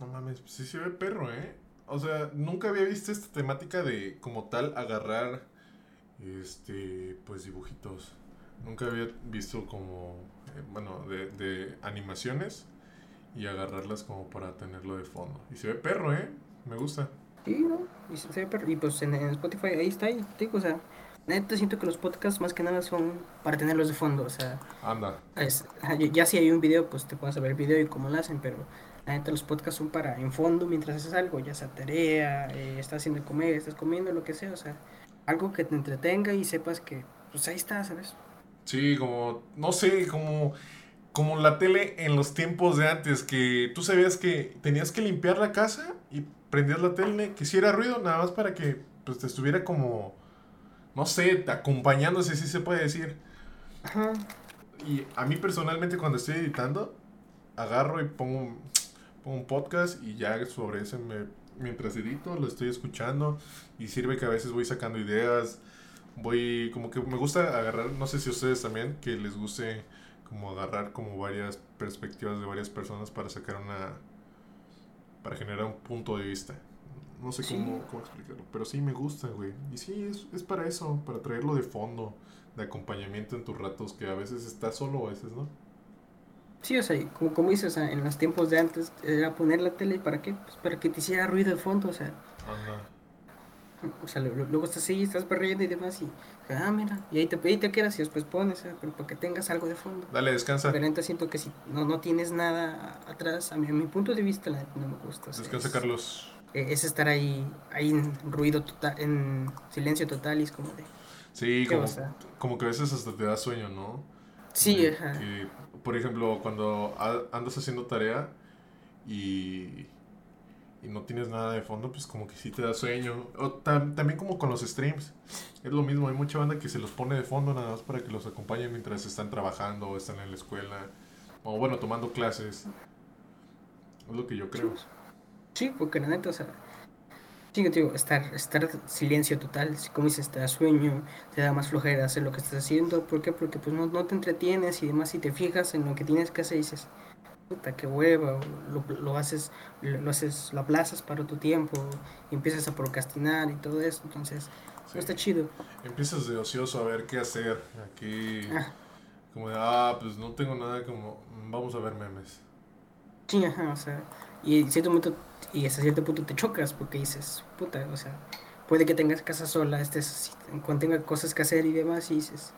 No mames, sí se ve perro, ¿eh? O sea, nunca había visto esta temática de como tal agarrar este pues dibujitos. Nunca había visto como eh, bueno, de, de animaciones y agarrarlas como para tenerlo de fondo. Y se ve perro, ¿eh? Me gusta. Sí, ¿no? Y se ve perro. Y pues en, en Spotify ahí está, ahí, digo, o sea, neta siento que los podcasts más que nada son para tenerlos de fondo, o sea, Anda. es- ya si hay un video, pues te puedes ver el video y cómo lo hacen, pero la neta los podcasts son para en fondo mientras haces algo, ya sea tarea, eh, estás haciendo comer, estás comiendo, lo que sea, o sea, algo que te entretenga y sepas que, pues ahí está, ¿sabes? Sí, como, no sé, como, como la tele en los tiempos de antes, que tú sabías que tenías que limpiar la casa y prendías la tele, que hiciera ruido, nada más para que pues, te estuviera como, no sé, acompañándose, si se puede decir. Ajá. Y a mí personalmente cuando estoy editando, agarro y pongo, un- podcast y ya sobre ese me, mientras edito lo estoy escuchando y sirve que a veces voy sacando ideas, voy como que me gusta agarrar, no sé si ustedes también, que les guste como agarrar como varias perspectivas de varias personas para sacar una, para generar un punto de vista. No sé Sí. cómo, cómo explicarlo, pero sí me gusta, güey. Y sí, es, es para eso, para traerlo de fondo de acompañamiento en tus ratos que a veces estás solo, a veces no. Sí, o sea, como, como dices, o sea, en los tiempos de antes era poner la tele, ¿para qué? Pues para que te hiciera ruido de fondo, o sea, Anda. o sea, luego estás ahí, estás perdiendo y demás y, ah, mira, y ahí te, ahí te quedas y después pones, ¿sabes? pero para que tengas algo de fondo. Dale, descansa. Pero neta siento que si no, no tienes nada atrás, a mi, a mi punto de vista, la no me gusta. o sea, Descansa, es, Carlos. eh, es estar ahí, ahí en ruido total, en silencio total y es como de, Sí, ¿qué como, como que a veces hasta te da sueño, ¿no? Sí, De ajá. que, por ejemplo, cuando andas haciendo tarea y, y no tienes nada de fondo, pues como que sí te da sueño. O tam- también como con los streams. Es lo mismo, hay mucha banda que se los pone de fondo nada más para que los acompañen mientras están trabajando o están en la escuela. O bueno, tomando clases. Es lo que yo creo. Sí, porque la neta, o sea, te digo, estar, estar silencio total, como dices, te da sueño, te da más flojera hacer lo que estás haciendo, ¿por qué? Porque pues no, no te entretienes y demás, si te fijas en lo que tienes que hacer, dices, puta, qué hueva, o lo, lo haces, lo, lo haces, lo aplazas para tu tiempo, y empiezas a procrastinar y todo eso, entonces, Sí. no está chido. Empiezas de ocioso a ver qué hacer. Aquí, Ah. como de, ah, pues no tengo nada como, vamos a ver memes. Sí, ajá, o sea, y en cierto momento, y hasta cierto punto te chocas porque dices, puta, o sea, puede que tengas casa sola, estés, tenga cosas que hacer y demás, y dices,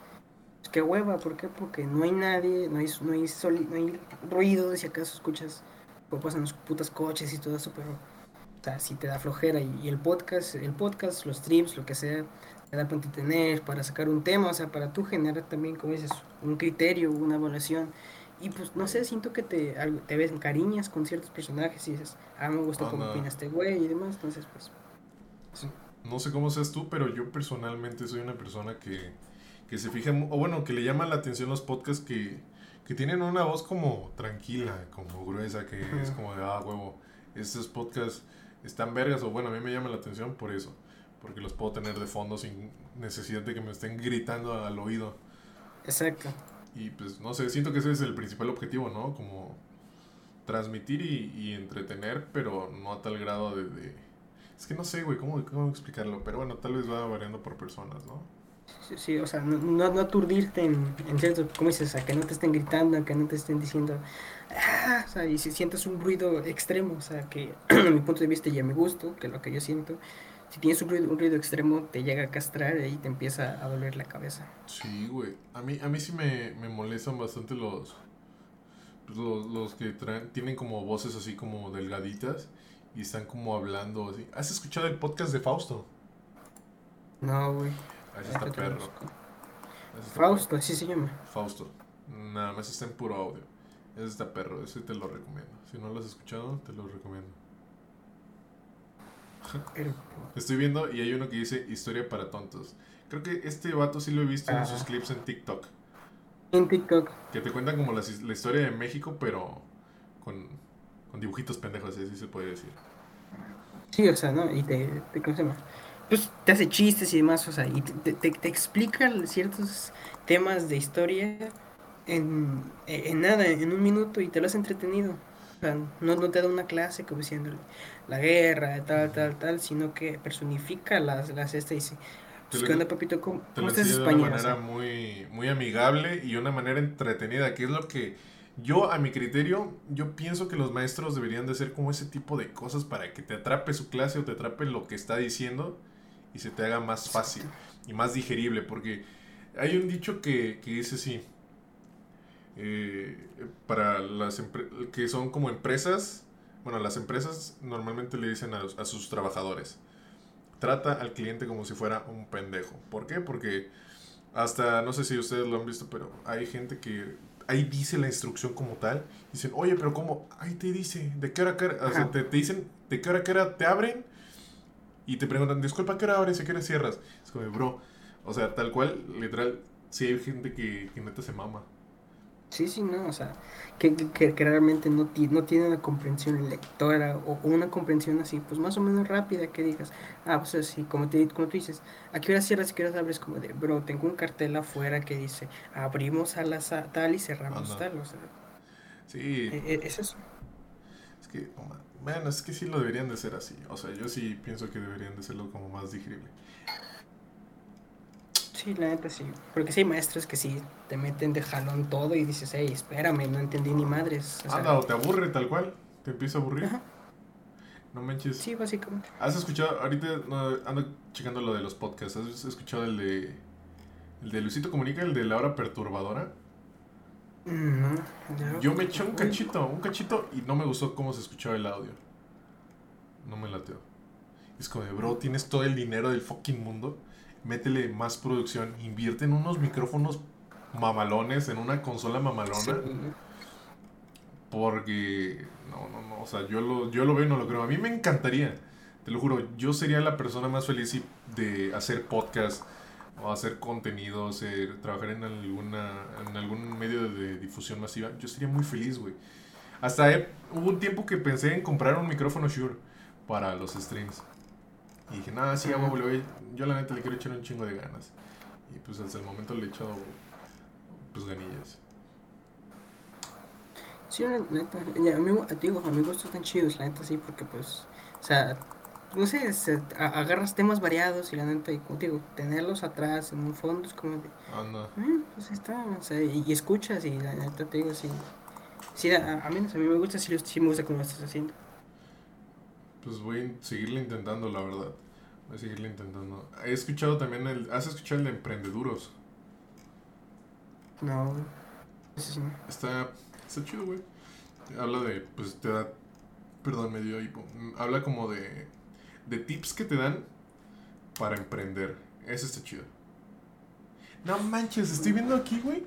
"Pues, qué hueva, ¿por qué? Porque no hay nadie, no hay, no hay, soli- no hay ruido, si acaso escuchas, o pasan los putas coches y todo eso, pero, o sea, sí te da flojera, y, el podcast, el podcast, los streams, lo que sea, te da para entretener, para sacar un tema, o sea, para tú generar también, como dices, un criterio, una evaluación, y pues no sé, siento que te, te ves cariñas con ciertos personajes y dices, ah, me gusta cómo opina este güey y demás. Entonces, pues, No sé cómo seas tú, pero yo personalmente soy una persona que, que se fija, o bueno, que le llama la atención los podcasts que, que tienen una voz como tranquila, como gruesa, que es como de, ah, huevo, estos podcasts están vergas, o bueno, a mí me llama la atención por eso, porque los puedo tener de fondo sin necesidad de que me estén gritando al oído. exacto. Y pues, no sé, siento que ese es el principal objetivo, ¿no? Como transmitir y, y entretener, pero no a tal grado de... de- Es que no sé, güey, ¿cómo, cómo explicarlo, pero bueno, tal vez va variando por personas, ¿no? Sí, o sea, no, no, aturdirte en, cierto, como dices, a que no te estén gritando, que no te estén diciendo, ah, o sea, y si sientes un ruido extremo, o sea, que mi punto de vista ya me gusto, que lo que yo siento, si tienes un ruido, un ruido extremo, te llega a castrar y te empieza a doler la cabeza. Sí, güey. A mí, a mí sí me, me molestan bastante los, los, los que traen, tienen como voces así como delgaditas y están como hablando así. ¿Has escuchado el podcast de Fausto? No, güey. Ah, Ese está perro. está Fausto, así se llama. Fausto. Nada más está en puro audio. Ese está perro, ese te lo recomiendo. Si no lo has escuchado, te lo recomiendo. Estoy viendo y hay uno que dice historia para tontos. Creo que este vato sí lo he visto en Ah. sus clips en TikTok. en TikTok. Que te cuentan como la, historia de México, pero con, con dibujitos pendejos, así se puede decir. Sí, o sea, ¿no? Y te, te, ¿cómo se llama? Pues te hace chistes y demás, o sea, y te, te, te explica ciertos temas de historia en, en nada, en un minuto y te lo has entretenido. No, no te da una clase como diciéndole la guerra, tal, tal, tal, sino que personifica las, las esta y dice, pues, ¿qué onda, papito? ¿Cómo, cómo estás enseña de una O sea, manera muy, muy amigable y una manera entretenida, que es lo que yo, a mi criterio, yo pienso que los maestros deberían de hacer como ese tipo de cosas para que te atrape su clase o te atrape lo que está diciendo y se te haga más fácil y más digerible, porque hay un dicho que, que dice así, eh, para las que son como empresas, bueno, las empresas normalmente le dicen a, los- a sus trabajadores, trata al cliente como si fuera un pendejo. ¿Por qué? Porque hasta, no sé si ustedes lo han visto, pero hay gente que ahí dice la instrucción como tal. Dicen, oye, pero ¿cómo? Ahí te dice, ¿de qué hora, qué hora? O sea, Ajá. te, te dicen, ¿de qué hora, qué hora te abren? Y te preguntan, disculpa, ¿qué hora abres y qué hora cierras? Es como, bro, o sea, tal cual, literal, sí hay gente que, que neta se mama. Sí, sí, no, o sea, que, que- que- que realmente no, ti- no tiene una comprensión lectora o, o una comprensión así, pues más o menos rápida que digas, ah, pues así, como, te, como tú dices, ¿a qué hora cierras y qué hora abres? Como de, bro, tengo un cartel afuera que dice, abrimos a las a- tal y cerramos tal, o sea, Sí, e- e- es eso. es que, bueno, es que sí lo deberían de ser así. O sea, yo sí pienso que deberían de serlo como más digerible. Sí, la neta sí, porque sí hay maestros que sí te meten de jalón todo y dices, hey, espérame, no entendí ni madres, o sea, Anda, o te aburre tal cual, te empieza a aburrir. Ajá. No manches. sí, básicamente. ¿Has escuchado, ahorita no, ando checando lo de los podcasts, ¿has escuchado el de, el de Luisito Comunica, el de la hora perturbadora? No, ya- Yo me eché un cachito, un cachito y no me gustó cómo se escuchaba el audio. No me lateó. Es como de, bro, tienes todo el dinero del fucking mundo, métele más producción, invierte en unos micrófonos mamalones, en una consola mamalona. sí. Porque, no, no, no, o sea, yo lo, yo lo veo y no lo creo. A mí me encantaría, te lo juro, yo sería la persona más feliz de hacer podcast o hacer contenido, ser, trabajar en, alguna, en algún medio de difusión masiva. Yo sería muy feliz, güey. Hasta he- hubo un tiempo que pensé en comprar un micrófono Shure para los streams. Y dije, nada, sí, a huevo, le voy- yo la neta le quiero echar un chingo de ganas. Y pues hasta el momento le he echado, pues, ganillas. Sí, la neta, ya, a mí, te digo, a mi gusto están chidos, la neta sí, porque pues, o sea, no sé, se- a- agarras temas variados y la neta, y digo, tenerlos atrás en un fondo es como de, Anda. "Eh, pues está, o sea, y, y escuchas y la neta te digo, sí, sí, a, a mí, a mí me gusta, sí, sí me gusta como lo estás haciendo. Pues voy a seguirle intentando, la verdad. Voy a seguirle intentando. He escuchado también el... ¿Has escuchado el de Emprendeduros? No, eso sí. Está, está chido, güey. Habla de... Pues te da... Perdón, me dio hipo. Habla como de... De tips que te dan para emprender. Eso está chido. No manches, estoy viendo aquí, güey.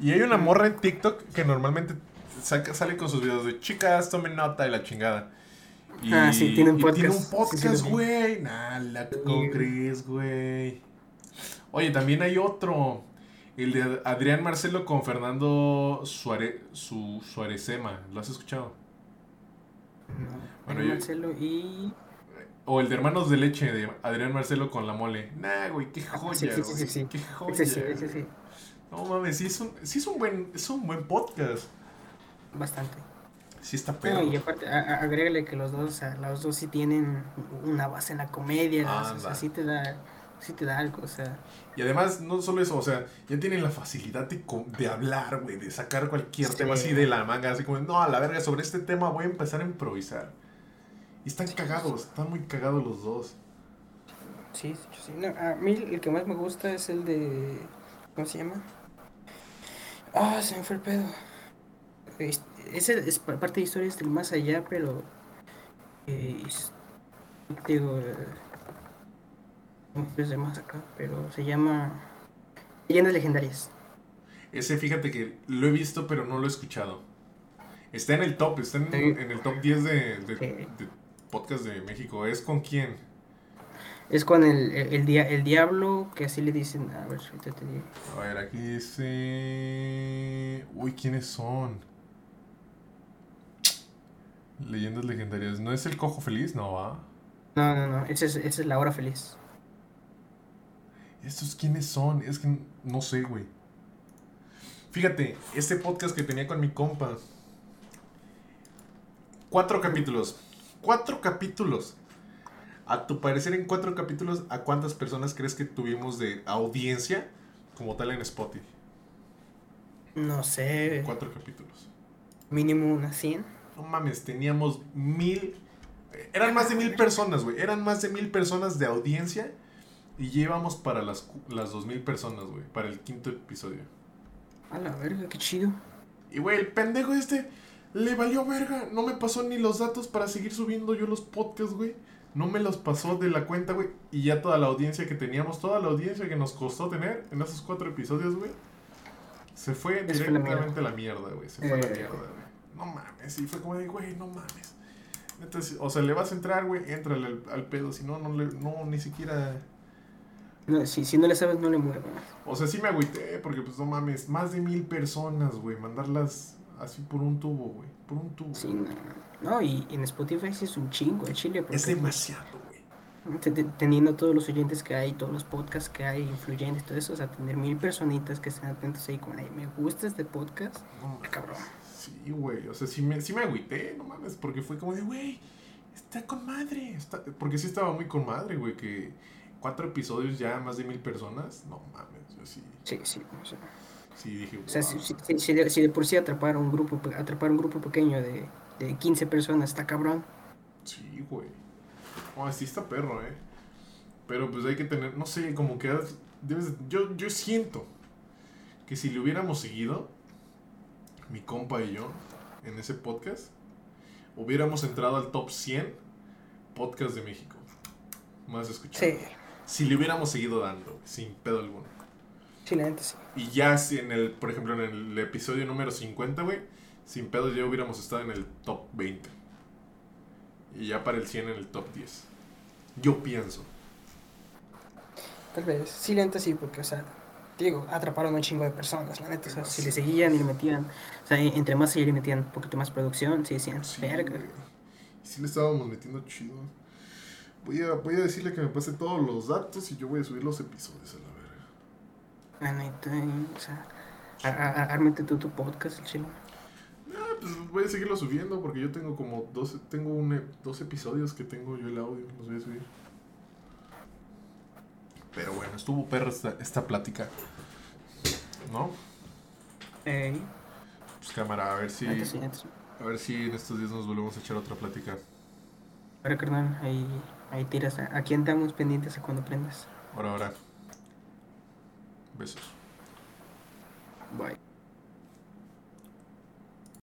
Y hay una morra en TikTok que normalmente saca, sale con sus videos de chicas, tomen nota y la chingada. Y, Ah, sí, tiene un y tiene un podcast. Sí, sí, podcast, güey. Nah, la ¿cómo Sí. crees, güey? Oye, también hay otro. El de Adrián Marcelo con Fernando Suare, su, Suarezema. ¿Lo has escuchado? No, Bueno, yo- Marcelo y... O el de Hermanos de Leche de Adrián Marcelo con la mole. Nah, güey, qué Ah, joya, sí, sí, sí, güey, sí, sí. Qué joya. Ese sí, ese sí, No mames, sí es un, sí es un buen, es un buen podcast. bastante. Sí está No, perro. y aparte, agrégale que los dos, o sea, los dos sí tienen una base en la comedia, ¿no? o sea, sí te da, sí te da algo, o sea, Y además, no solo eso, o sea, ya tienen la facilidad de, de hablar, güey, de sacar cualquier Sí. tema así de la manga, así como, no, a la verga, sobre este tema voy a empezar a improvisar. Y están cagados, están muy cagados los dos. sí, sí. No, a mí el que más me gusta es el de, ¿cómo se llama? Ah, se me fue el pedo. Es- Ese es pa- parte de historias del más allá, pero, eh, es- digo, eh, ¿cómo es de más acá? Pero se llama Leyendas Legendarias. Ese, fíjate que lo he visto, pero no lo he escuchado. Está en el top, está en, Sí. en el top 10 de, de, Sí. de podcast de México. ¿Es con quién? Es con el, el, el dia- el diablo, que así le dicen, a ver, ahorita te digo. A ver, aquí dice... Uy, ¿quiénes son? Leyendas legendarias. ¿No es el cojo feliz? No, va. No, no, no, esa es, esa es la hora feliz. ¿Estos quiénes son? Es que no sé, güey. Fíjate, este podcast que tenía con mi compa. Cuatro capítulos. Cuatro capítulos. A tu parecer, en cuatro capítulos, ¿a cuántas personas crees que tuvimos de audiencia como tal en Spotify? No sé. Cuatro capítulos. Mínimo unas 100. No mames, teníamos mil. Eran más de mil personas, güey. Eran más de mil personas de audiencia. Y llevamos para las, las dos mil personas, güey. Para el quinto episodio. A la verga, qué chido. Y, güey, el pendejo este le valió verga. No me pasó ni los datos para seguir subiendo yo los podcasts, güey. No me los pasó de la cuenta, güey. Y ya toda la audiencia que teníamos, toda la audiencia que nos costó tener en esos cuatro episodios, güey. Se fue directamente a la mierda, güey. Se fue a la Eh. mierda, güey. No mames. Y fue como de, güey, no mames. Entonces, o sea, le vas a entrar, güey, entrale al, al pedo. Si no, no, le, no, ni siquiera... No, si, si no le sabes, no le muevas. O sea, sí me agüité, porque pues no mames, más de mil personas, güey, mandarlas así por un tubo, güey, por un tubo. Sí, no. No, y en Spotify sí es un chingo de Chile. Porque, es demasiado, güey. te- te- Teniendo todos los oyentes que hay, todos los podcasts que hay, influyentes, todo eso, o sea, tener mil personitas que estén atentos ahí con, "Ay, me gusta este podcast, No mames. cabrón. Sí, güey, o sea, sí me, sí me agüité, no mames, porque fue como de, güey, está con madre. Está... Porque sí estaba muy con madre, güey, que cuatro episodios ya, más de mil personas, no mames, yo sí, Sí, sí, o sea. sí dije, O sea, si, si- si de, si de por sí atrapar un grupo, atrapar un grupo pequeño de, de 15 personas está cabrón. Sí, güey. Oh, sí está perro, eh. Pero pues hay que tener, no sé, como que debes de- yo, yo siento que si le hubiéramos seguido, mi compa y yo, en ese podcast, hubiéramos entrado al top 100 podcast de México. Más escuchado. Sí, Si le hubiéramos seguido dando, sin pedo alguno. sí, la gente sí. Y ya si en el, por ejemplo, en el episodio número 50, güey, sin pedo ya hubiéramos estado en el top 20. Y ya para el 100 en el top 10. Yo pienso. Tal vez, sí, la neta sí, porque, o sea, digo, atraparon un chingo de personas, la neta, o sea, si le seguían y le metían, o sea, entre más se le metían un poquito más producción, sí decían, Sí, verga. Y sí le estábamos metiendo chido. Voy a, voy a decirle que me pase todos los datos y yo voy a subir los episodios a la verga. La neta, y, o sea, ármate tú tu podcast, el chilo. Ah, pues voy a seguirlo subiendo porque yo tengo como dos, tengo un, dos episodios que tengo yo el audio, los voy a subir. Estuvo perra esta, esta plática. ¿No? Ey, Pues cámara, a ver si, a ver si en estos días nos volvemos a echar otra plática. Ahora, carnal, ahí, ahí tiras, a- aquí andamos pendientes a cuando prendas. Ahora, ahora. Besos. Bye.